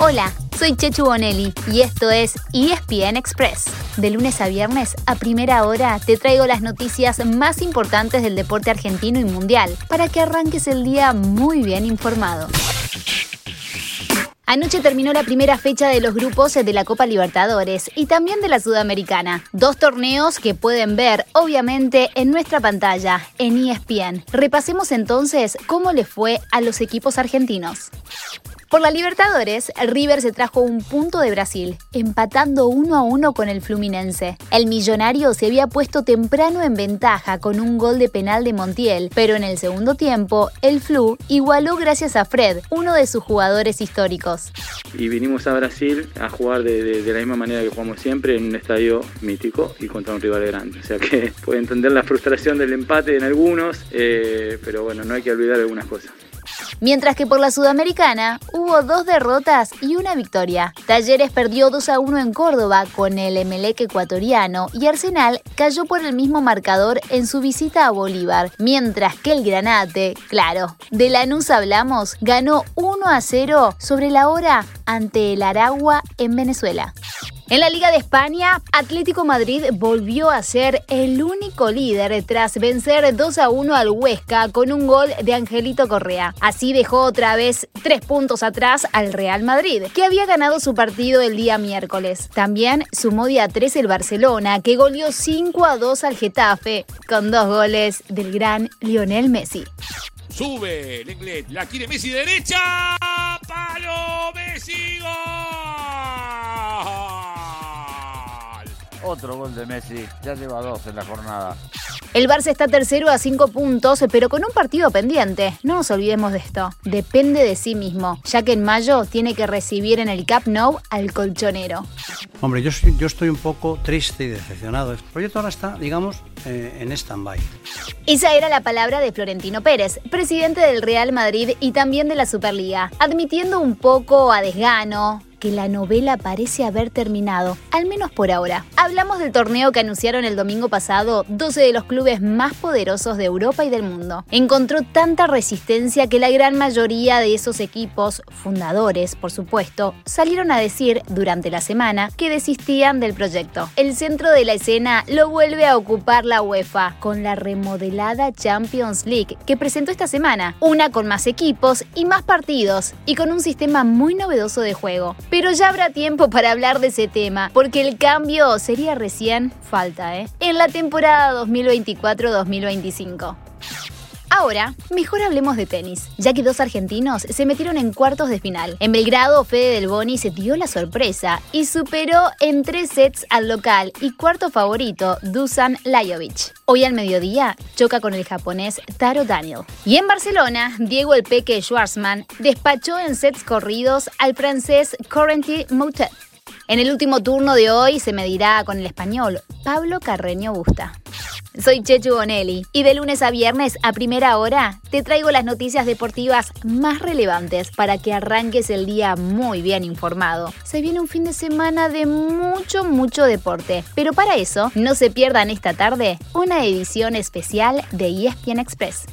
Hola, soy Chechu Bonelli y esto es ESPN Express. De lunes a viernes, a primera hora, te traigo las noticias más importantes del deporte argentino y mundial para que arranques el día muy bien informado. Anoche terminó la primera fecha de los grupos de la Copa Libertadores y también de la Sudamericana. Dos torneos que pueden ver, obviamente, en nuestra pantalla, en ESPN. Repasemos entonces cómo le fue a los equipos argentinos. Por la Libertadores, River se trajo un punto de Brasil, empatando uno a uno con el Fluminense. El millonario se había puesto temprano en ventaja con un gol de penal de Montiel, pero en el segundo tiempo, el Flu igualó gracias a Fred, uno de sus jugadores históricos. Y vinimos a Brasil a jugar de, la misma manera que jugamos siempre, en un estadio mítico y contra un rival grande. O sea que puede entender la frustración del empate en algunos, eh, pero bueno, no hay que olvidar algunas cosas. Mientras que por la Sudamericana hubo dos derrotas y una victoria. Talleres perdió 2 a 1 en Córdoba con el Emelec ecuatoriano y Arsenal cayó por el mismo marcador en su visita a Bolívar, mientras que el Granate, claro, de Lanús hablamos, ganó 1 a 0 sobre la hora ante el Aragua en Venezuela. En la Liga de España, Atlético Madrid volvió a ser el único líder tras vencer 2 a 1 al Huesca con un gol de Angelito Correa. Así dejó otra vez tres puntos atrás al Real Madrid, que había ganado su partido el día miércoles. También sumó día 3 el Barcelona, que goleó 5 a 2 al Getafe, con dos goles del gran Lionel Messi. Sube, la quiere Messi derecha, palo Messi, Otro gol de Messi, ya lleva dos en la jornada. El Barça está tercero a cinco puntos, pero con un partido pendiente. No nos olvidemos de esto. Depende de sí mismo, ya que en mayo tiene que recibir en el Cap Nou al colchonero. Hombre, yo, yo estoy un poco triste y decepcionado. El proyecto ahora está, digamos, eh, en stand-by. Esa era la palabra de Florentino Pérez, presidente del Real Madrid y también de la Superliga, admitiendo un poco a desgano, que la novela parece haber terminado, al menos por ahora. Hablamos del torneo que anunciaron el domingo pasado 12 de los clubes más poderosos de Europa y del mundo. Encontró tanta resistencia que la gran mayoría de esos equipos, fundadores por supuesto, salieron a decir durante la semana que desistían del proyecto. El centro de la escena lo vuelve a ocupar la UEFA con la remodelada Champions League que presentó esta semana, una con más equipos y más partidos y con un sistema muy novedoso de juego. Pero ya habrá tiempo para hablar de ese tema, porque el cambio sería recién falta, ¿eh? En la temporada 2024-2025. Ahora, mejor hablemos de tenis, ya que dos argentinos se metieron en cuartos de final. En Belgrado, Fede Del Boni se dio la sorpresa y superó en tres sets al local y cuarto favorito, Dusan Lajovic. Hoy al mediodía choca con el japonés Taro Daniel. Y en Barcelona, Diego El Peque Schwarzman despachó en sets corridos al francés Corentin Moutet. En el último turno de hoy se medirá con el español Pablo Carreño Busta. Soy Chechu Bonelli y de lunes a viernes a primera hora te traigo las noticias deportivas más relevantes para que arranques el día muy bien informado. Se viene un fin de semana de mucho, mucho deporte, pero para eso no se pierdan esta tarde una edición especial de ESPN Express.